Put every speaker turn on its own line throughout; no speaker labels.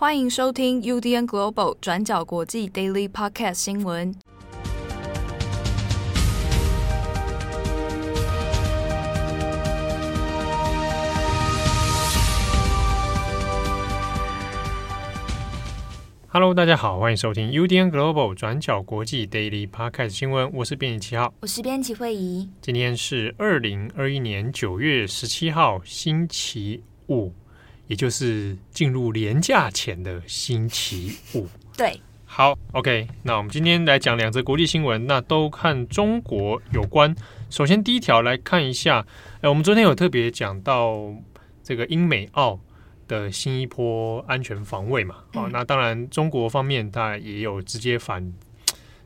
欢迎收听 UDN Global 转角国际 Daily Podcast 新闻。
Hello，大家好，欢迎收听 UDN Global 转角国际 Daily Podcast 新闻。我是编辑七号，
我是编辑惠仪。
今天是二零二一年九月十七号，星期五。也就是进入连假前的星期五。
对，
好，OK。那我们今天来讲两则国际新闻，那都看中国有关。首先第一条来看一下，哎，我们昨天有特别讲到这个英美澳的新一波安全防卫嘛？啊、嗯，那当然中国方面它也有直接反，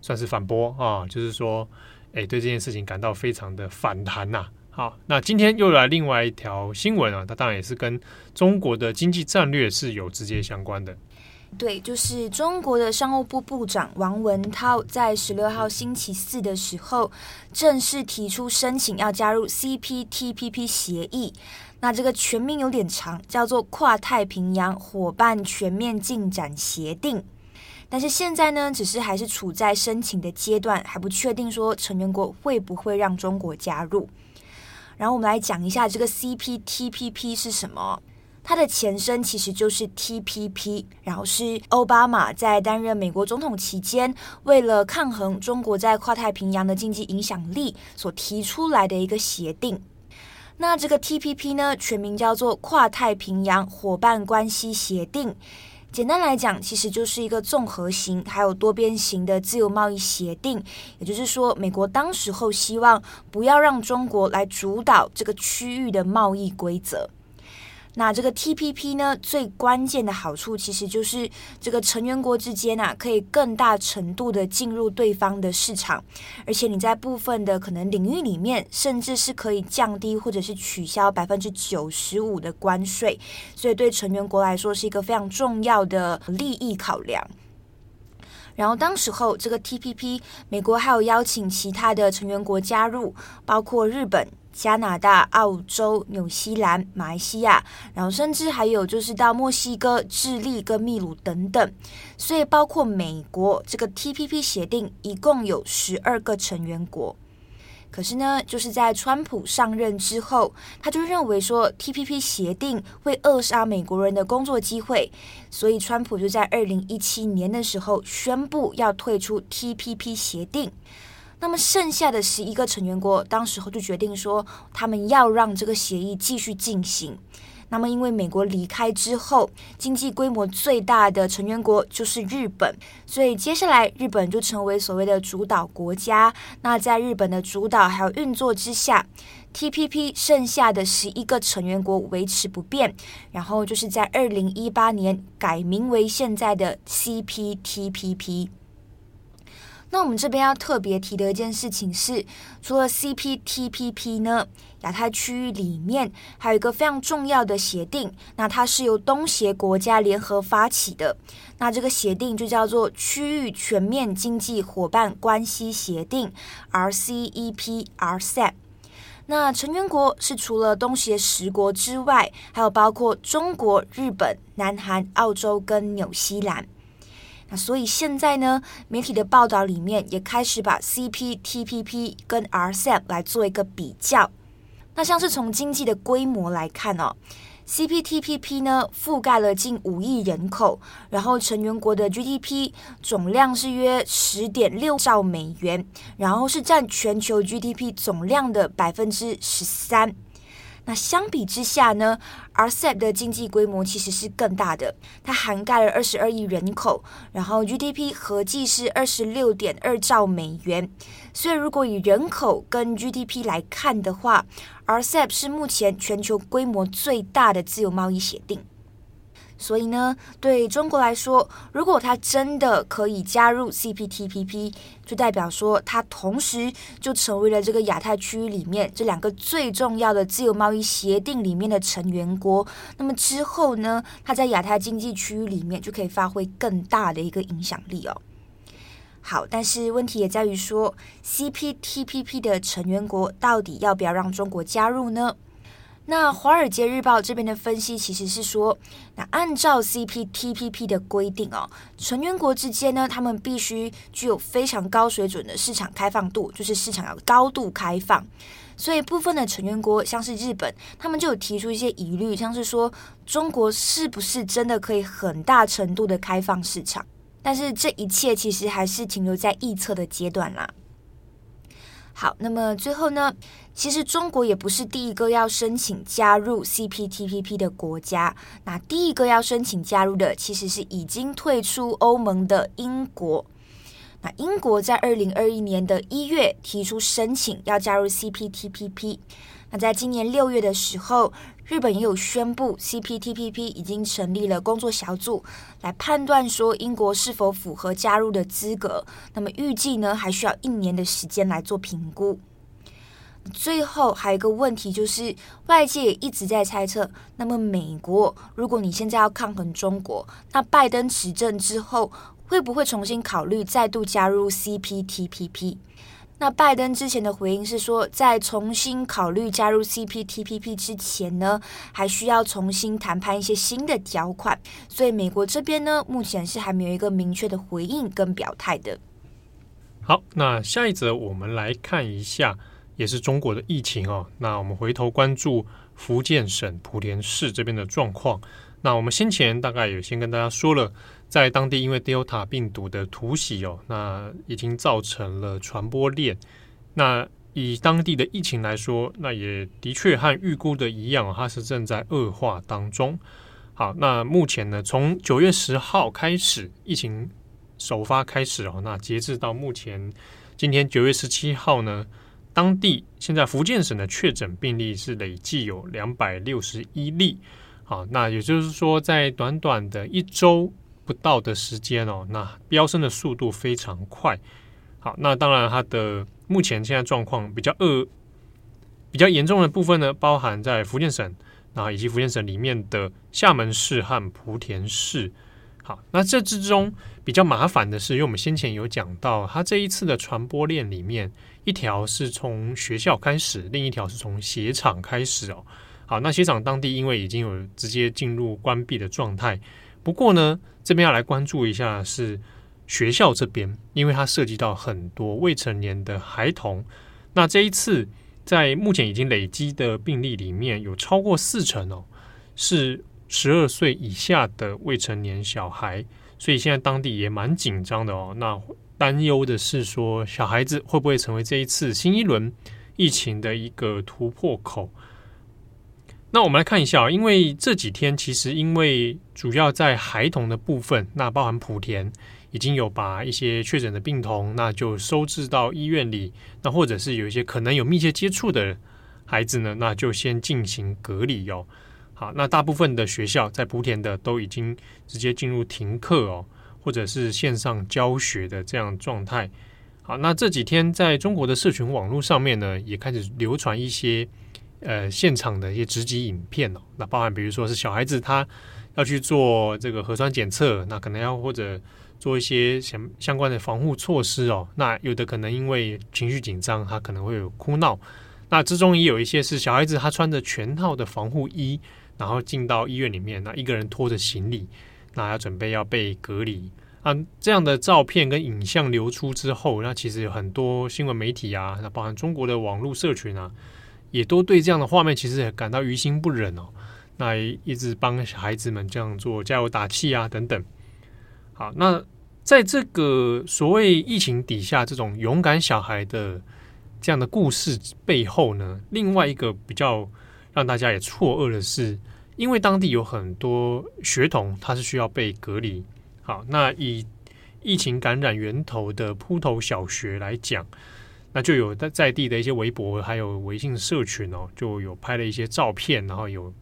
算是反驳啊，就是说，哎，对这件事情感到非常的反弹呐、啊。好，那今天又来另外一条新闻啊，它当然也是跟中国的经济战略是有直接相关的。
对，就是中国的商务部部长王文涛在十六号星期四的时候正式提出申请要加入 CPTPP 协议。那这个全名有点长，叫做跨太平洋伙伴全面进展协定。但是现在呢，只是还是处在申请的阶段，还不确定说成员国会不会让中国加入。然后我们来讲一下这个 CPTPP 是什么？它的前身其实就是 TPP，然后是奥巴马在担任美国总统期间，为了抗衡中国在跨太平洋的经济影响力所提出来的一个协定。那这个 TPP 呢，全名叫做跨太平洋伙伴关系协定。简单来讲，其实就是一个综合型还有多边型的自由贸易协定。也就是说，美国当时候希望不要让中国来主导这个区域的贸易规则。那这个 TPP 呢，最关键的好处其实就是这个成员国之间啊，可以更大程度的进入对方的市场，而且你在部分的可能领域里面，甚至是可以降低或者是取消百分之九十五的关税，所以对成员国来说是一个非常重要的利益考量。然后当时候这个 TPP，美国还有邀请其他的成员国加入，包括日本。加拿大、澳洲、纽西兰、马来西亚，然后甚至还有就是到墨西哥、智利跟秘鲁等等，所以包括美国这个 TPP 协定一共有十二个成员国。可是呢，就是在川普上任之后，他就认为说 TPP 协定会扼杀美国人的工作机会，所以川普就在二零一七年的时候宣布要退出 TPP 协定。那么剩下的十一个成员国，当时候就决定说，他们要让这个协议继续进行。那么因为美国离开之后，经济规模最大的成员国就是日本，所以接下来日本就成为所谓的主导国家。那在日本的主导还有运作之下，TPP 剩下的十一个成员国维持不变，然后就是在二零一八年改名为现在的 CPTPP。那我们这边要特别提的一件事情是，除了 CPTPP 呢，亚太区域里面还有一个非常重要的协定，那它是由东协国家联合发起的，那这个协定就叫做区域全面经济伙伴关系协定 （RCEP-RCEP）。那成员国是除了东协十国之外，还有包括中国、日本、南韩、澳洲跟纽西兰。那所以现在呢，媒体的报道里面也开始把 CPTPP 跟 RCEP 来做一个比较。那像是从经济的规模来看哦，CPTPP 呢覆盖了近五亿人口，然后成员国的 GDP 总量是约十点六兆美元，然后是占全球 GDP 总量的百分之十三。那相比之下呢，RCEP 的经济规模其实是更大的，它涵盖了二十二亿人口，然后 GDP 合计是二十六点二兆美元。所以如果以人口跟 GDP 来看的话，RCEP 是目前全球规模最大的自由贸易协定。所以呢，对中国来说，如果它真的可以加入 CPTPP，就代表说它同时就成为了这个亚太区域里面这两个最重要的自由贸易协定里面的成员国。那么之后呢，它在亚太经济区域里面就可以发挥更大的一个影响力哦。好，但是问题也在于说，CPTPP 的成员国到底要不要让中国加入呢？那《华尔街日报》这边的分析其实是说，那按照 CPTPP 的规定哦，成员国之间呢，他们必须具有非常高水准的市场开放度，就是市场要高度开放。所以部分的成员国，像是日本，他们就有提出一些疑虑，像是说中国是不是真的可以很大程度的开放市场？但是这一切其实还是停留在预测的阶段啦。好，那么最后呢，其实中国也不是第一个要申请加入 CPTPP 的国家。那第一个要申请加入的，其实是已经退出欧盟的英国。那英国在二零二一年的一月提出申请要加入 CPTPP。那在今年六月的时候，日本也有宣布 CPTPP 已经成立了工作小组，来判断说英国是否符合加入的资格。那么预计呢，还需要一年的时间来做评估。最后还有一个问题就是，外界一直在猜测，那么美国如果你现在要抗衡中国，那拜登执政之后会不会重新考虑再度加入 CPTPP？那拜登之前的回应是说，在重新考虑加入 CPTPP 之前呢，还需要重新谈判一些新的条款。所以美国这边呢，目前是还没有一个明确的回应跟表态的。
好，那下一则我们来看一下，也是中国的疫情哦。那我们回头关注福建省莆田市这边的状况。那我们先前大概有先跟大家说了。在当地，因为 Delta 病毒的突袭哦，那已经造成了传播链。那以当地的疫情来说，那也的确和预估的一样，它是正在恶化当中。好，那目前呢，从九月十号开始，疫情首发开始哦，那截至到目前，今天九月十七号呢，当地现在福建省的确诊病例是累计有两百六十一例。好，那也就是说，在短短的一周。不到的时间哦，那飙升的速度非常快。好，那当然它的目前现在状况比较恶、比较严重的部分呢，包含在福建省，然后以及福建省里面的厦门市和莆田市。好，那这之中比较麻烦的是，因为我们先前有讲到，它这一次的传播链里面，一条是从学校开始，另一条是从鞋厂开始哦。好，那鞋厂当地因为已经有直接进入关闭的状态。不过呢，这边要来关注一下是学校这边，因为它涉及到很多未成年的孩童。那这一次在目前已经累积的病例里面，有超过四成哦，是十二岁以下的未成年小孩。所以现在当地也蛮紧张的哦。那担忧的是说，小孩子会不会成为这一次新一轮疫情的一个突破口？那我们来看一下，因为这几天其实因为主要在孩童的部分，那包含莆田已经有把一些确诊的病童，那就收治到医院里，那或者是有一些可能有密切接触的孩子呢，那就先进行隔离哟。啊，那大部分的学校在莆田的都已经直接进入停课哦，或者是线上教学的这样状态。好，那这几天在中国的社群网络上面呢，也开始流传一些。呃，现场的一些直击影片哦，那包含比如说是小孩子他要去做这个核酸检测，那可能要或者做一些相相关的防护措施哦。那有的可能因为情绪紧张，他可能会有哭闹。那之中也有一些是小孩子他穿着全套的防护衣，然后进到医院里面，那一个人拖着行李，那要准备要被隔离啊。这样的照片跟影像流出之后，那其实有很多新闻媒体啊，那包含中国的网络社群啊。也都对这样的画面其实感到于心不忍哦，那一直帮孩子们这样做加油打气啊等等。好，那在这个所谓疫情底下，这种勇敢小孩的这样的故事背后呢，另外一个比较让大家也错愕的是，因为当地有很多学童他是需要被隔离。好，那以疫情感染源头的铺头小学来讲。那就有在在地的一些微博，还有微信社群哦，就有拍了一些照片，然后有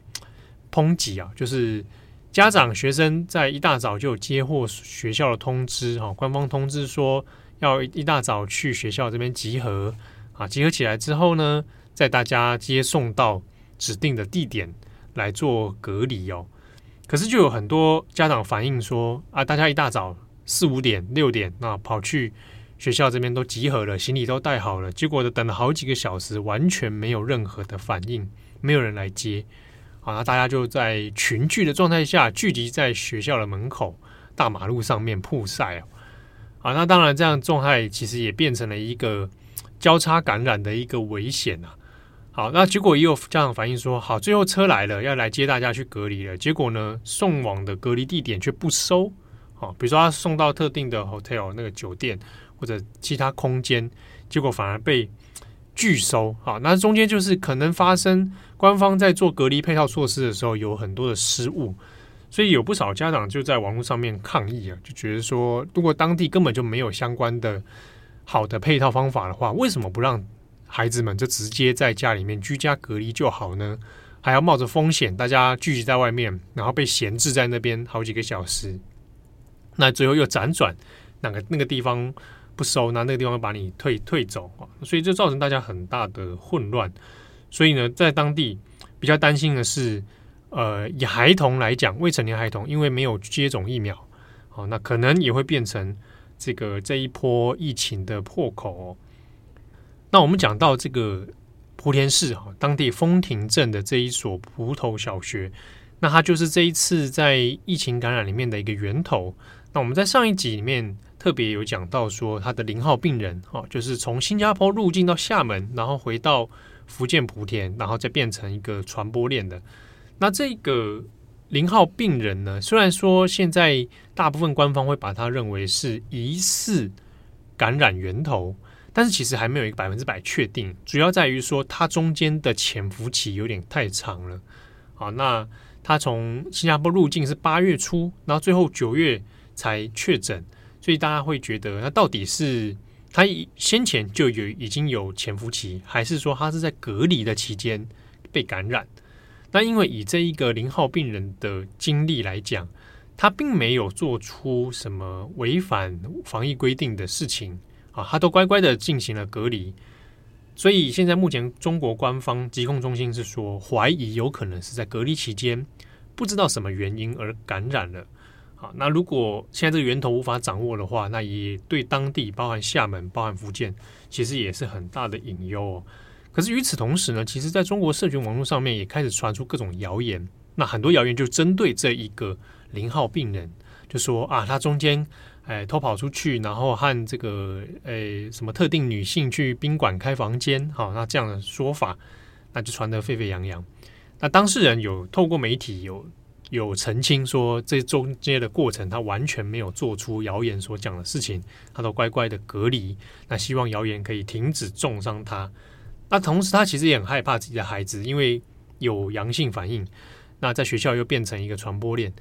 抨击啊，就是家长学生在一大早就有接获学校的通知哈，官方通知说要一大早去学校这边集合啊，集合起来之后呢，在大家接送到指定的地点来做隔离哦。可是就有很多家长反映说啊，大家一大早四五点六点那跑去。学校这边都集合了，行李都带好了，结果，等了好几个小时，完全没有任何的反应，没有人来接，好，那大家就在群聚的状态下聚集在学校的门口、大马路上面曝晒啊，啊，那当然这样状态其实也变成了一个交叉感染的一个危险啊。好，那结果也有家长反映说，好，最后车来了，要来接大家去隔离了，结果呢，送往的隔离地点却不收，好，比如说他送到特定的 hotel 那个酒店或者其他空间，结果反而被拒收，好，那中间就是可能发生官方在做隔离配套措施的时候有很多的失误，所以有不少家长就在网络上面抗议啊，就觉得说，如果当地根本就没有相关的好的配套方法的话，为什么不让？孩子们就直接在家里面居家隔离就好呢？还要冒着风险，大家聚集在外面，然后被闲置在那边好几个小时，那最后又辗转哪个那个地方不收，那那个地方把你退退走，所以就造成大家很大的混乱。所以呢，在当地比较担心的是，呃，以孩童来讲，未成年孩童因为没有接种疫苗，哦，那可能也会变成这个这一波疫情的破口。那我们讲到这个莆田市哈，当地丰亭镇的这一所埔头小学，那它就是这一次在疫情感染里面的一个源头。那我们在上一集里面特别有讲到说，它的零号病人哈，就是从新加坡入境到厦门，然后回到福建莆田，然后再变成一个传播链的。那这个零号病人呢，虽然说现在大部分官方会把它认为是疑似感染源头。但是其实还没有一个百分之百确定，主要在于说它中间的潜伏期有点太长了。好，那他从新加坡入境是八月初，然后最后九月才确诊，所以大家会觉得，那到底是他先前就有已经有潜伏期，还是说他是在隔离的期间被感染？那因为以这一个零号病人的经历来讲，他并没有做出什么违反防疫规定的事情。啊，他都乖乖的进行了隔离，所以现在目前中国官方疾控中心是说，怀疑有可能是在隔离期间不知道什么原因而感染了。好，那如果现在这个源头无法掌握的话，那也对当地包含厦门、包含福建，其实也是很大的隐忧哦。可是与此同时呢，其实在中国社群网络上面也开始传出各种谣言，那很多谣言就针对这一个零号病人，就说啊，他中间。哎，偷跑出去，然后和这个哎什么特定女性去宾馆开房间，好，那这样的说法，那就传得沸沸扬扬。那当事人有透过媒体有有澄清说，这中间的过程他完全没有做出谣言所讲的事情，他都乖乖的隔离。那希望谣言可以停止重伤他。那同时他其实也很害怕自己的孩子，因为有阳性反应，那在学校又变成一个传播链。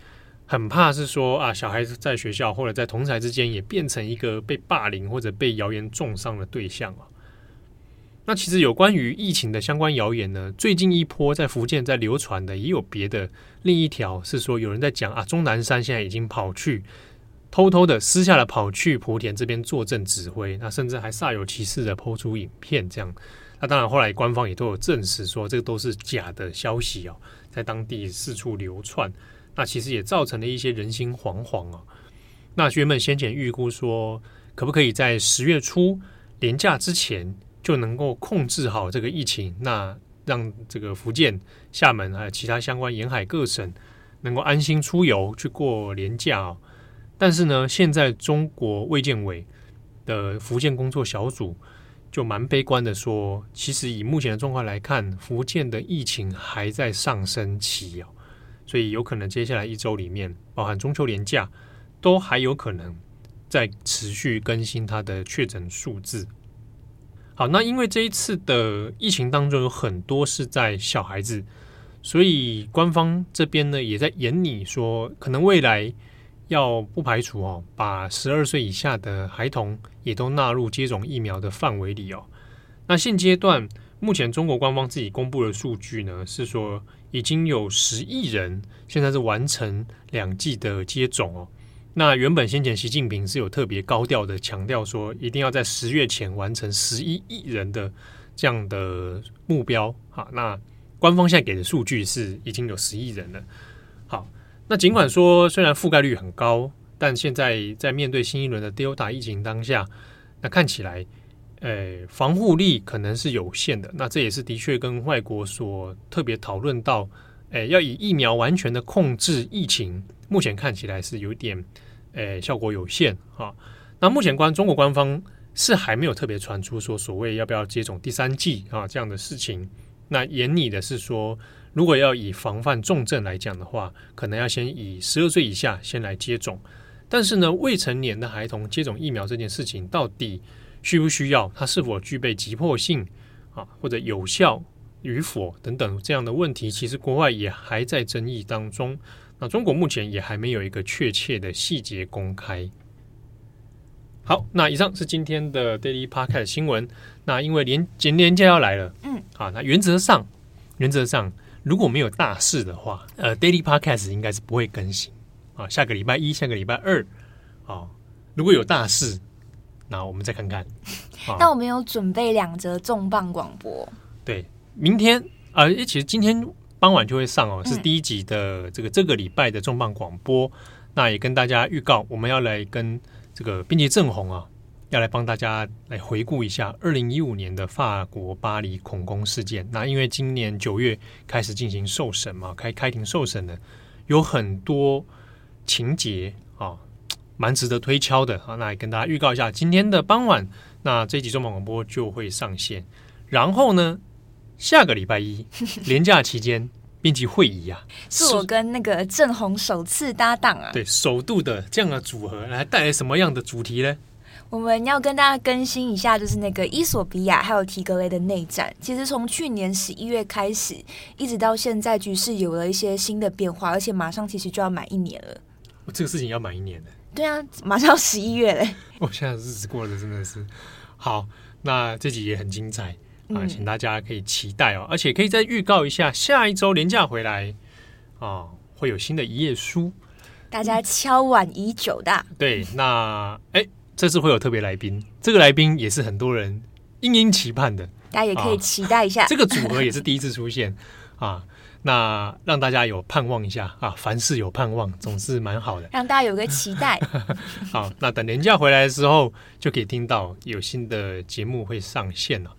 很怕是说啊，小孩子在学校或者在同侪之间也变成一个被霸凌或者被谣言重伤的对象啊。那其实有关于疫情的相关谣言呢，最近一波在福建在流传的也有别的。另一条是说有人在讲啊，钟南山现在已经跑去偷偷的私下的跑去莆田这边坐镇指挥，那甚至还煞有其事的抛出影片这样。那当然后来官方也都有证实说这个都是假的消息哦，在当地四处流窜。那其实也造成了一些人心惶惶啊。那学员们先前预估说，可不可以在十月初连假之前就能够控制好这个疫情？那让这个福建、厦门还有其他相关沿海各省能够安心出游去过连假啊。但是呢，现在中国卫健委的福建工作小组就蛮悲观的说，其实以目前的状况来看，福建的疫情还在上升期啊。所以有可能接下来一周里面，包含中秋连假，都还有可能在持续更新它的确诊数字。好，那因为这一次的疫情当中有很多是在小孩子，所以官方这边呢也在研拟说，可能未来要不排除哦，把十二岁以下的孩童也都纳入接种疫苗的范围里哦。那现阶段目前中国官方自己公布的数据呢是说。已经有十亿人现在是完成两剂的接种哦。那原本先前习近平是有特别高调的强调说，一定要在十月前完成十一亿人的这样的目标。好，那官方现在给的数据是已经有十亿人了。好，那尽管说虽然覆盖率很高，但现在在面对新一轮的 Delta 疫情当下，那看起来，呃，防护力可能是有限的。那这也是的确跟外国所特别讨论到，诶，要以疫苗完全的控制疫情，目前看起来是有点，诶，效果有限啊。那目前官中国官方是还没有特别传出说所谓要不要接种第三剂啊这样的事情。那严拟的是说，如果要以防范重症来讲的话，可能要先以十二岁以下先来接种。但是呢，未成年的孩童接种疫苗这件事情到底需不需要？它是否具备急迫性啊，或者有效与否等等这样的问题，其实国外也还在争议当中。那中国目前也还没有一个确切的细节公开。好，那以上是今天的 Daily Podcast 新闻。那因为连节年假要来了，嗯，啊，那原则上原则上如果没有大事的话，呃，Daily Podcast 应该是不会更新。啊，下个礼拜一，下个礼拜二，啊，如果有大事，那我们再看看。
那我们有准备两则重磅广播。
对，明天啊，呃，其实今天傍晚就会上哦，是第一集的这个这个礼拜的重磅广播。嗯、那也跟大家预告，我们要来跟这个编辑郑红啊，要来帮大家来回顾一下二零一五年的法国巴黎恐攻事件。那因为今年九月开始进行受审嘛，开开庭受审的有很多。情节啊，蛮值得推敲的啊。那也跟大家预告一下，今天的傍晚，那这一集中文广播就会上线。然后呢，下个礼拜一 连假期间编辑会议啊，
是我跟那个郑红首次搭档啊。
对，首度的这样的组合，来带来什么样的主题呢？
我们要跟大家更新一下，就是那个伊索比亚还有提格雷的内战。其实从去年十一月开始，一直到现在，局势有了一些新的变化，而且马上其实就要满一年了。
这个事情要满一年的，
对啊，马上要十一月嘞！
我现在日子过得真的是好，那这集也很精彩啊，请大家可以期待哦，而且可以再预告一下，下一周连假回来啊，会有新的一页书，
大家敲碗已久的。
对，那哎，这次会有特别来宾，这个来宾也是很多人殷殷期盼的，
大家也可以期待一下。
这个组合也是第一次出现啊。那让大家有盼望一下啊，凡事有盼望总是蛮好的，
让大家有个期待。
好，那等年假回来的时候，就可以听到有新的节目会上线了。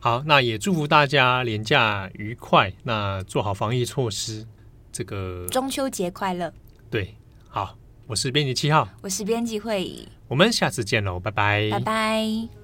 好，那也祝福大家年假愉快，那做好防疫措施。这个
中秋节快乐。
对，好，我是编辑七号，
我是编辑会议，
我们下次见喽，拜拜，
拜拜。